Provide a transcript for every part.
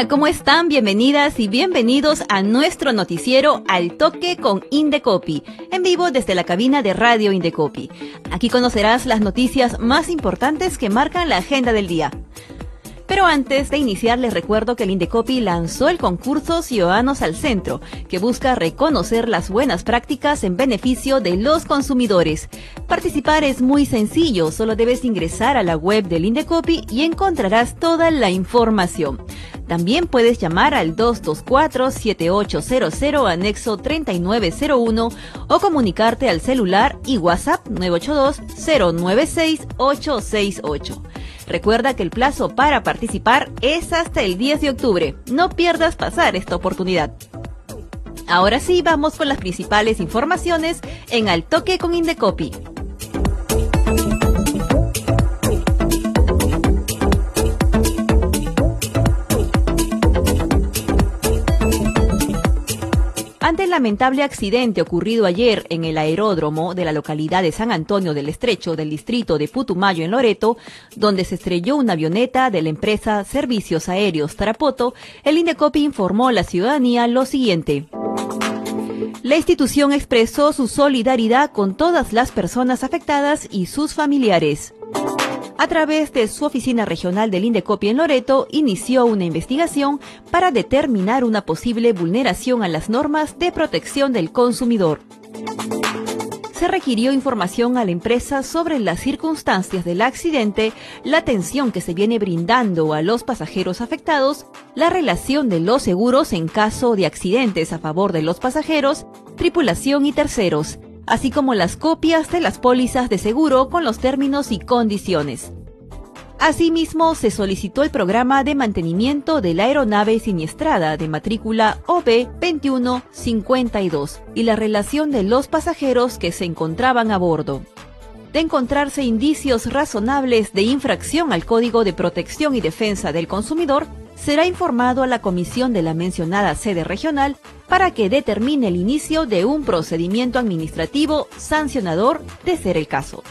Hola, ¿cómo están? Bienvenidas y bienvenidos a nuestro noticiero Al Toque con Indecopi, en vivo desde la cabina de Radio Indecopi. Aquí conocerás las noticias más importantes que marcan la agenda del día. Pero antes de iniciar les recuerdo que el Indecopi lanzó el concurso Ciudadanos al Centro, que busca reconocer las buenas prácticas en beneficio de los consumidores. Participar es muy sencillo, solo debes ingresar a la web del Indecopi y encontrarás toda la información. También puedes llamar al 224-7800 anexo 3901 o comunicarte al celular y WhatsApp 982-096-868. Recuerda que el plazo para participar es hasta el 10 de octubre. No pierdas pasar esta oportunidad. Ahora sí, vamos con las principales informaciones en Al Toque con Indecopi. Lamentable accidente ocurrido ayer en el aeródromo de la localidad de San Antonio del Estrecho del distrito de Putumayo en Loreto, donde se estrelló una avioneta de la empresa Servicios Aéreos Tarapoto, el INDECOPI informó a la ciudadanía lo siguiente. La institución expresó su solidaridad con todas las personas afectadas y sus familiares a través de su oficina regional del Indecopi en Loreto, inició una investigación para determinar una posible vulneración a las normas de protección del consumidor. Se requirió información a la empresa sobre las circunstancias del accidente, la atención que se viene brindando a los pasajeros afectados, la relación de los seguros en caso de accidentes a favor de los pasajeros, tripulación y terceros, así como las copias de las pólizas de seguro con los términos y condiciones. Asimismo, se solicitó el programa de mantenimiento de la aeronave siniestrada de matrícula OB2152 y la relación de los pasajeros que se encontraban a bordo. De encontrarse indicios razonables de infracción al Código de Protección y Defensa del Consumidor, será informado a la comisión de la mencionada sede regional para que determine el inicio de un procedimiento administrativo sancionador de ser el caso.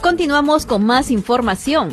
Continuamos con más información.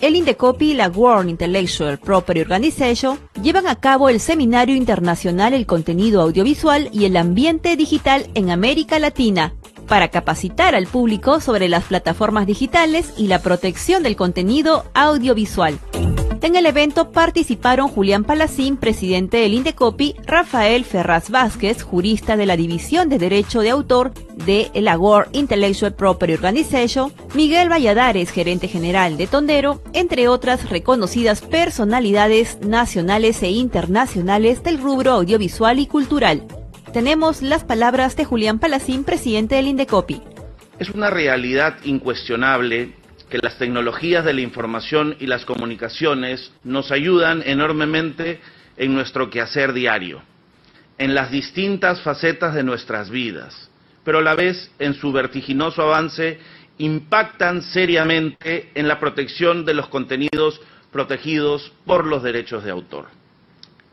El Indecopi y la World Intellectual Property Organization llevan a cabo el Seminario Internacional El Contenido Audiovisual y el Ambiente Digital en América Latina, para capacitar al público sobre las plataformas digitales y la protección del contenido audiovisual. En el evento participaron Julián Palacín, presidente del Indecopi, Rafael Ferraz Vázquez, jurista de la División de Derecho de Autor de la World Intellectual Property Organization, Miguel Valladares, gerente general de Tondero, entre otras reconocidas personalidades nacionales e internacionales del rubro audiovisual y cultural. Tenemos las palabras de Julián Palacín, presidente del Indecopi. Es una realidad incuestionable que las tecnologías de la información y las comunicaciones nos ayudan enormemente en nuestro quehacer diario, en las distintas facetas de nuestras vidas, pero a la vez en su vertiginoso avance impactan seriamente en la protección de los contenidos protegidos por los derechos de autor.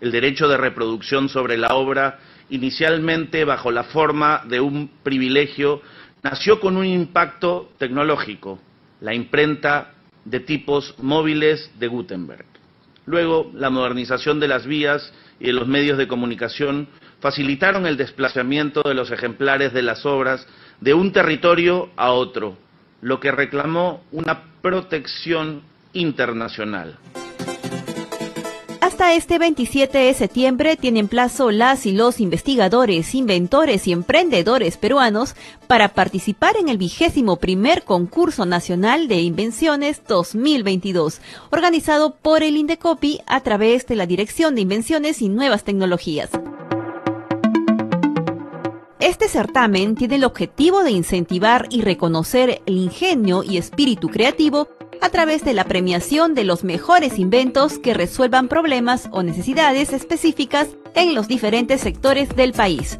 El derecho de reproducción sobre la obra, inicialmente bajo la forma de un privilegio, nació con un impacto tecnológico, la imprenta de tipos móviles de Gutenberg. Luego, la modernización de las vías y de los medios de comunicación facilitaron el desplazamiento de los ejemplares de las obras de un territorio a otro, lo que reclamó una protección internacional. Hasta este 27 de septiembre tienen plazo las y los investigadores, inventores y emprendedores peruanos para participar en el vigésimo primer concurso nacional de invenciones 2022, organizado por el Indecopi a través de la Dirección de Invenciones y Nuevas Tecnologías. Este certamen tiene el objetivo de incentivar y reconocer el ingenio y espíritu creativo a través de la premiación de los mejores inventos que resuelvan problemas o necesidades específicas en los diferentes sectores del país.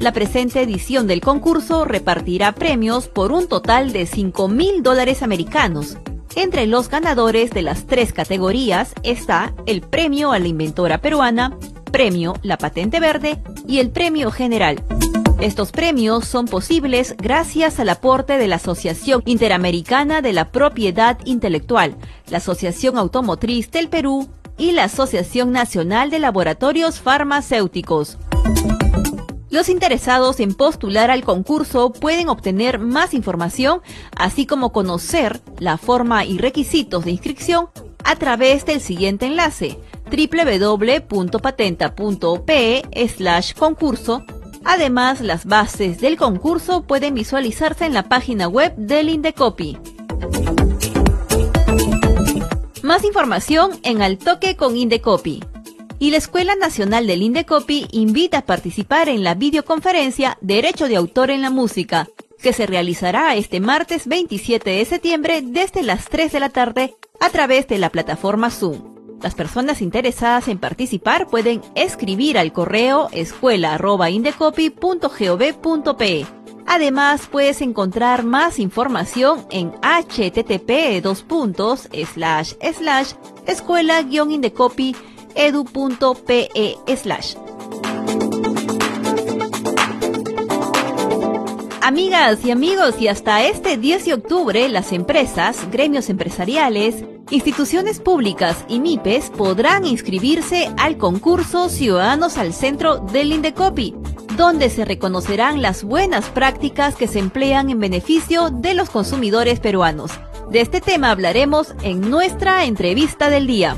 La presente edición del concurso repartirá premios por un total de 5 mil dólares americanos. Entre los ganadores de las tres categorías está el premio a la inventora peruana, premio La Patente Verde y el premio general. Estos premios son posibles gracias al aporte de la Asociación Interamericana de la Propiedad Intelectual, la Asociación Automotriz del Perú y la Asociación Nacional de Laboratorios Farmacéuticos. Los interesados en postular al concurso pueden obtener más información, así como conocer la forma y requisitos de inscripción a través del siguiente enlace www.patenta.pe concurso. Además, las bases del concurso pueden visualizarse en la página web del Indecopi. Más información en Al Toque con Indecopi y la Escuela Nacional del Indecopi invita a participar en la videoconferencia Derecho de Autor en la Música, que se realizará este martes 27 de septiembre desde las 3 de la tarde a través de la plataforma Zoom. Las personas interesadas en participar pueden escribir al correo escuela.indecopi.gov.pe. Además, puedes encontrar más información en http escuela-indecopi.com edu.pe Amigas y amigos, y hasta este 10 de octubre, las empresas, gremios empresariales, instituciones públicas y MIPES podrán inscribirse al concurso Ciudadanos al Centro del Indecopi, donde se reconocerán las buenas prácticas que se emplean en beneficio de los consumidores peruanos. De este tema hablaremos en nuestra entrevista del día.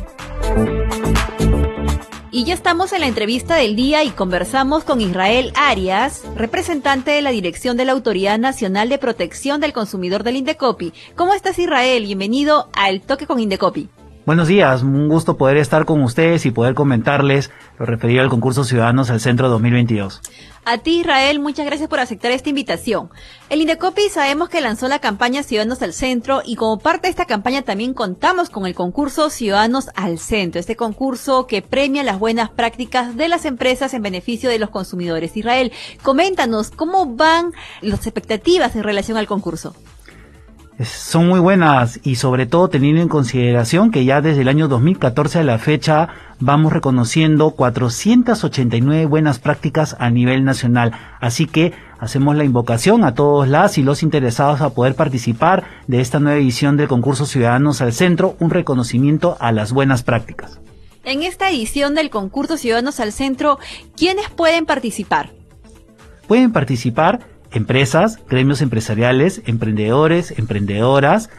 Y ya estamos en la entrevista del día y conversamos con Israel Arias, representante de la Dirección de la Autoridad Nacional de Protección del Consumidor del Indecopi. ¿Cómo estás Israel? Bienvenido al Toque con Indecopi. Buenos días, un gusto poder estar con ustedes y poder comentarles lo referido al concurso Ciudadanos al Centro 2022. A ti, Israel, muchas gracias por aceptar esta invitación. El Indecopi sabemos que lanzó la campaña Ciudadanos al Centro y como parte de esta campaña también contamos con el concurso Ciudadanos al Centro, este concurso que premia las buenas prácticas de las empresas en beneficio de los consumidores. Israel, coméntanos cómo van las expectativas en relación al concurso son muy buenas y sobre todo teniendo en consideración que ya desde el año 2014 a la fecha vamos reconociendo 489 buenas prácticas a nivel nacional. Así que hacemos la invocación a todos las y los interesados a poder participar de esta nueva edición del concurso Ciudadanos al Centro, un reconocimiento a las buenas prácticas. En esta edición del concurso Ciudadanos al Centro, ¿quiénes pueden participar? Pueden participar empresas, gremios empresariales, emprendedores, emprendedoras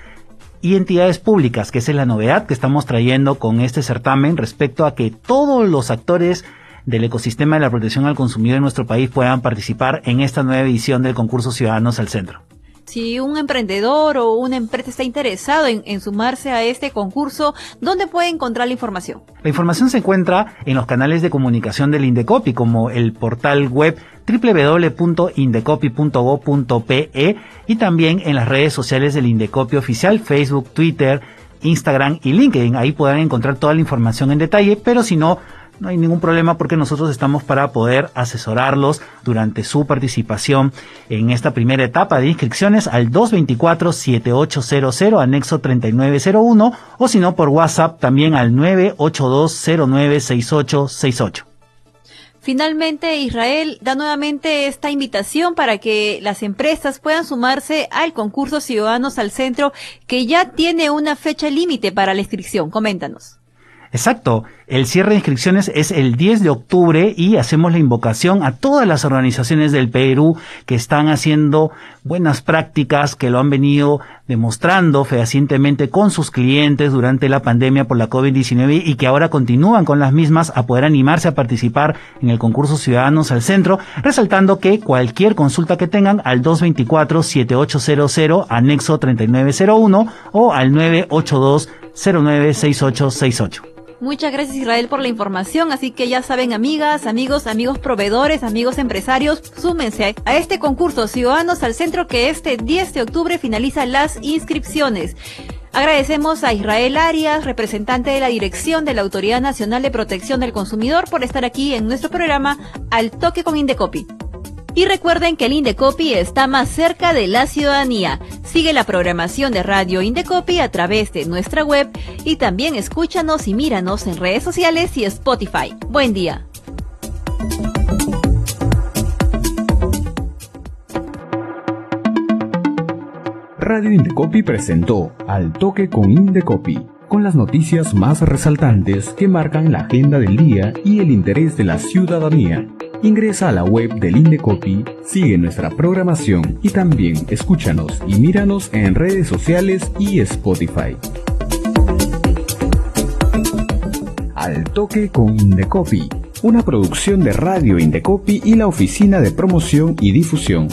y entidades públicas, que es la novedad que estamos trayendo con este certamen respecto a que todos los actores del ecosistema de la protección al consumidor en nuestro país puedan participar en esta nueva edición del concurso Ciudadanos al Centro si un emprendedor o una empresa está interesado en, sumarse a este concurso, ¿dónde puede encontrar la información? La información se encuentra en los canales de comunicación del Indecopi, como el portal web www.indecopi.go.pe y también en las redes sociales del Indecopi oficial, Facebook, Twitter, Instagram y LinkedIn. Ahí podrán encontrar toda la información en detalle, pero si no, no hay ningún problema porque nosotros estamos para poder asesorarlos durante su participación en esta primera etapa de inscripciones al 224-7800 anexo 3901 o si no por WhatsApp también al 982096868. Finalmente, Israel da nuevamente esta invitación para que las empresas puedan sumarse al concurso Ciudadanos al Centro, que ya tiene una fecha límite para la inscripción. Coméntanos. Exacto. El cierre de inscripciones es el 10 de octubre y hacemos la invocación a todas las organizaciones del Perú que están haciendo buenas prácticas, que lo han venido demostrando fehacientemente con sus clientes durante la pandemia por la COVID-19 y que ahora continúan con las mismas a poder animarse a participar en el concurso Ciudadanos al Centro, resaltando que cualquier consulta que tengan al 224-7800 anexo 3901 o al 982 096868. Muchas gracias Israel por la información, así que ya saben amigas, amigos, amigos proveedores, amigos empresarios, súmense a este concurso Ciudadanos al Centro que este 10 de octubre finaliza las inscripciones. Agradecemos a Israel Arias, representante de la Dirección de la Autoridad Nacional de Protección del Consumidor, por estar aquí en nuestro programa Al Toque con Indecopi. Y recuerden que el Indecopi está más cerca de la ciudadanía. Sigue la programación de Radio Indecopi a través de nuestra web y también escúchanos y míranos en redes sociales y Spotify. Buen día. Radio Indecopi presentó Al Toque con Indecopi, con las noticias más resaltantes que marcan la agenda del día y el interés de la ciudadanía. Ingresa a la web del Indecopi, sigue nuestra programación y también escúchanos y míranos en redes sociales y Spotify. Al Toque con Indecopi, una producción de Radio Indecopi y la Oficina de Promoción y Difusión.